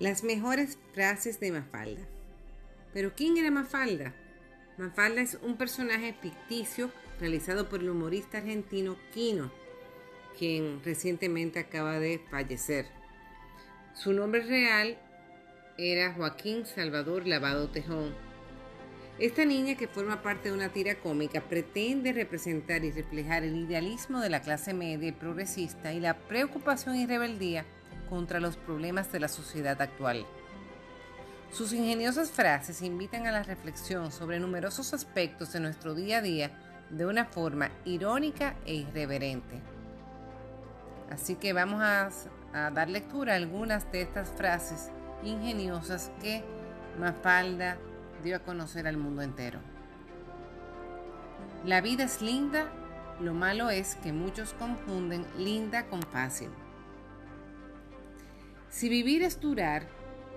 Las mejores frases de Mafalda. Pero ¿quién era Mafalda? Mafalda es un personaje ficticio realizado por el humorista argentino Quino, quien recientemente acaba de fallecer. Su nombre real era Joaquín Salvador Lavado Tejón. Esta niña que forma parte de una tira cómica pretende representar y reflejar el idealismo de la clase media y progresista y la preocupación y rebeldía contra los problemas de la sociedad actual. Sus ingeniosas frases invitan a la reflexión sobre numerosos aspectos de nuestro día a día de una forma irónica e irreverente. Así que vamos a, dar lectura a algunas de estas frases ingeniosas que Mafalda dio a conocer al mundo entero. La vida es linda, lo malo es que muchos confunden linda con fácil. Si vivir es durar,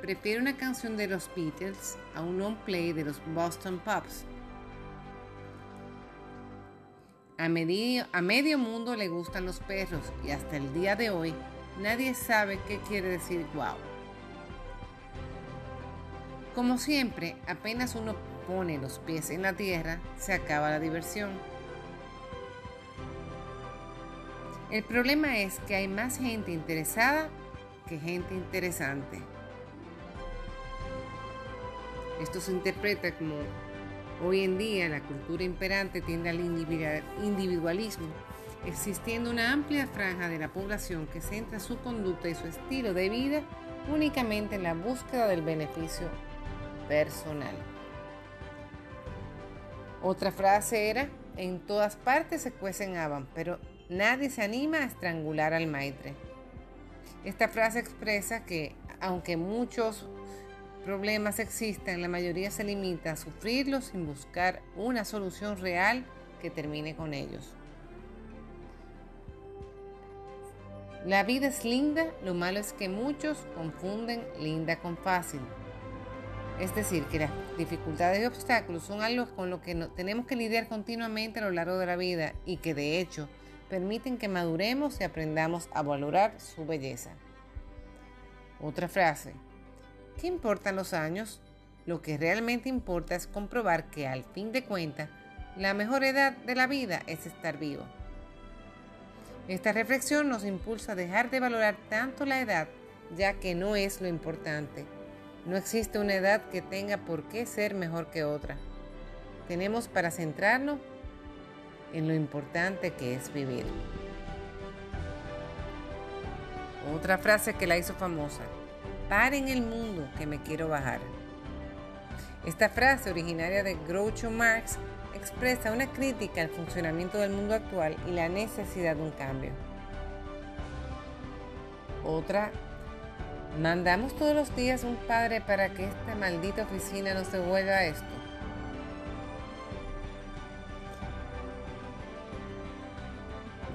prefiero una canción de los Beatles a un long play de los Boston Pops. A medio, a medio mundo le gustan los perros y hasta el día de hoy nadie sabe qué quiere decir wow. Como siempre, apenas uno pone los pies en la tierra, se acaba la diversión. El problema es que hay más gente interesada que gente interesante. Esto se interpreta como hoy en día la cultura imperante tiende al individualismo, existiendo una amplia franja de la población que centra su conducta y su estilo de vida únicamente en la búsqueda del beneficio personal. Otra frase era, en todas partes se cuecen habas, pero nadie se anima a estrangular al maitre. Esta frase expresa que, aunque muchos problemas existen, la mayoría se limita a sufrirlos sin buscar una solución real que termine con ellos. La vida es linda, lo malo es que muchos confunden linda con fácil. Es decir, que las dificultades y obstáculos son algo con lo que tenemos que lidiar continuamente a lo largo de la vida y que de hecho permiten que maduremos y aprendamos a valorar su belleza. Otra frase. ¿Qué importan los años? Lo que realmente importa es comprobar que al fin de cuentas, la mejor edad de la vida es estar vivo. Esta reflexión nos impulsa a dejar de valorar tanto la edad, ya que no es lo importante. No existe una edad que tenga por qué ser mejor que otra. Tenemos para centrarnos en lo importante que es vivir. Otra frase que la hizo famosa, en el mundo que me quiero bajar. Esta frase originaria de Groucho Marx expresa una crítica al funcionamiento del mundo actual y la necesidad de un cambio. Otra, mandamos todos los días un padre para que esta maldita oficina no se vuelva a esto.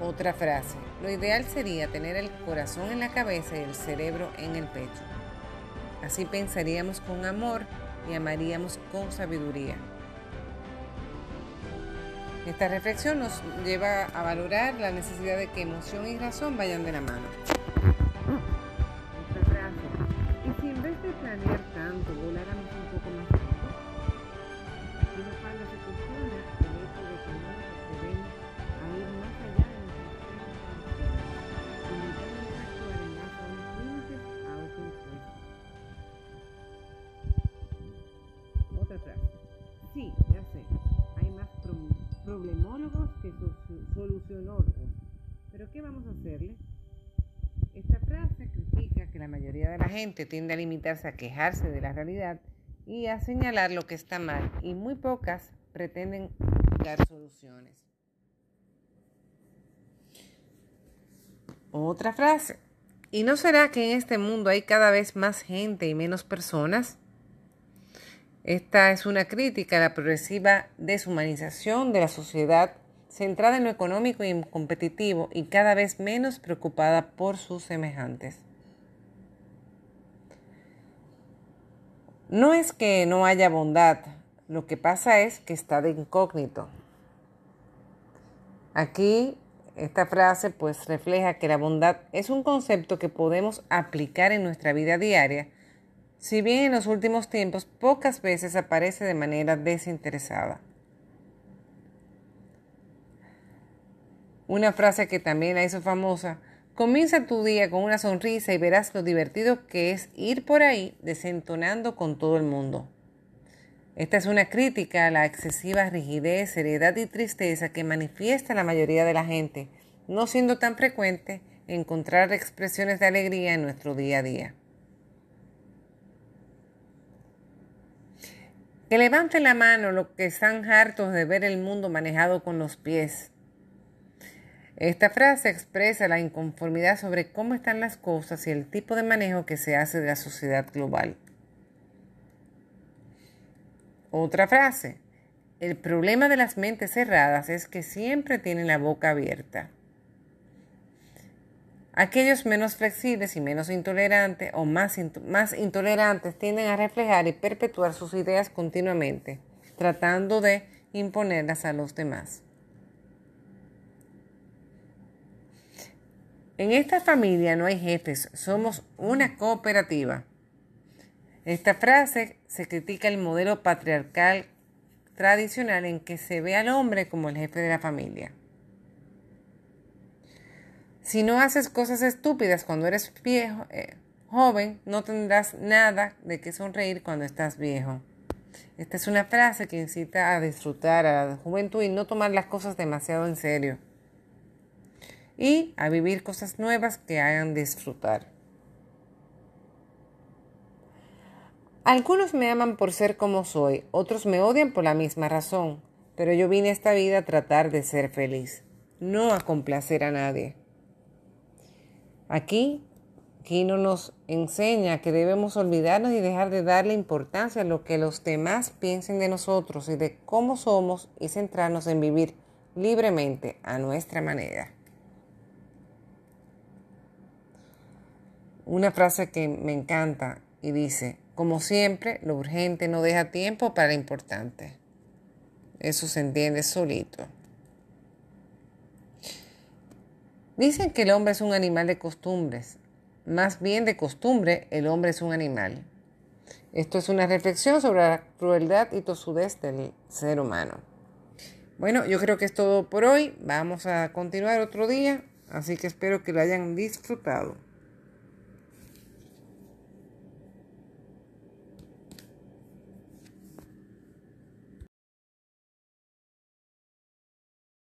Otra frase. Lo ideal sería tener el corazón en la cabeza y el cerebro en el pecho. Así pensaríamos con amor y amaríamos con sabiduría. Esta reflexión nos lleva a valorar la necesidad de que emoción y razón vayan de la mano. Y si en vez de planear tanto, un poco más Pero ¿qué vamos a hacerle? Esta frase critica que la mayoría de la gente tiende a limitarse a quejarse de la realidad y a señalar lo que está mal y muy pocas pretenden dar soluciones. Otra frase. ¿Y no será que en este mundo hay cada vez más gente y menos personas? Esta es una crítica a la progresiva deshumanización de la sociedad centrada en lo económico y competitivo y cada vez menos preocupada por sus semejantes. No es que no haya bondad, lo que pasa es que está de incógnito. Aquí esta frase pues refleja que la bondad es un concepto que podemos aplicar en nuestra vida diaria si bien en los últimos tiempos pocas veces aparece de manera desinteresada. Una frase que también la hizo famosa, comienza tu día con una sonrisa y verás lo divertido que es ir por ahí desentonando con todo el mundo. Esta es una crítica a la excesiva rigidez, seriedad y tristeza que manifiesta la mayoría de la gente, no siendo tan frecuente encontrar expresiones de alegría en nuestro día a día. Que levanten la mano los que están hartos de ver el mundo manejado con los pies. Esta frase expresa la inconformidad sobre cómo están las cosas y el tipo de manejo que se hace de la sociedad global. Otra frase. El problema de las mentes cerradas es que siempre tienen la boca abierta. Aquellos menos flexibles y menos intolerantes o más, más intolerantes tienden a reflejar y perpetuar sus ideas continuamente, tratando de imponerlas a los demás. En esta familia no hay jefes, somos una cooperativa. Esta frase se critica el modelo patriarcal tradicional en que se ve al hombre como el jefe de la familia. Si no haces cosas estúpidas cuando eres viejo, eh, joven, no tendrás nada de qué sonreír cuando estás viejo. Esta es una frase que incita a disfrutar a la juventud y no tomar las cosas demasiado en serio. Y a vivir cosas nuevas que hagan disfrutar. Algunos me aman por ser como soy, otros me odian por la misma razón, pero yo vine a esta vida a tratar de ser feliz, no a complacer a nadie. Aquí, Kino nos enseña que debemos olvidarnos y dejar de darle importancia a lo que los demás piensen de nosotros y de cómo somos y centrarnos en vivir libremente a nuestra manera. Una frase que me encanta y dice, como siempre, lo urgente no deja tiempo para lo importante. Eso se entiende solito. Dicen que el hombre es un animal de costumbres. Más bien de costumbre, el hombre es un animal. Esto es una reflexión sobre la crueldad y tosudez del ser humano. Bueno, yo creo que es todo por hoy. Vamos a continuar otro día, así que espero que lo hayan disfrutado.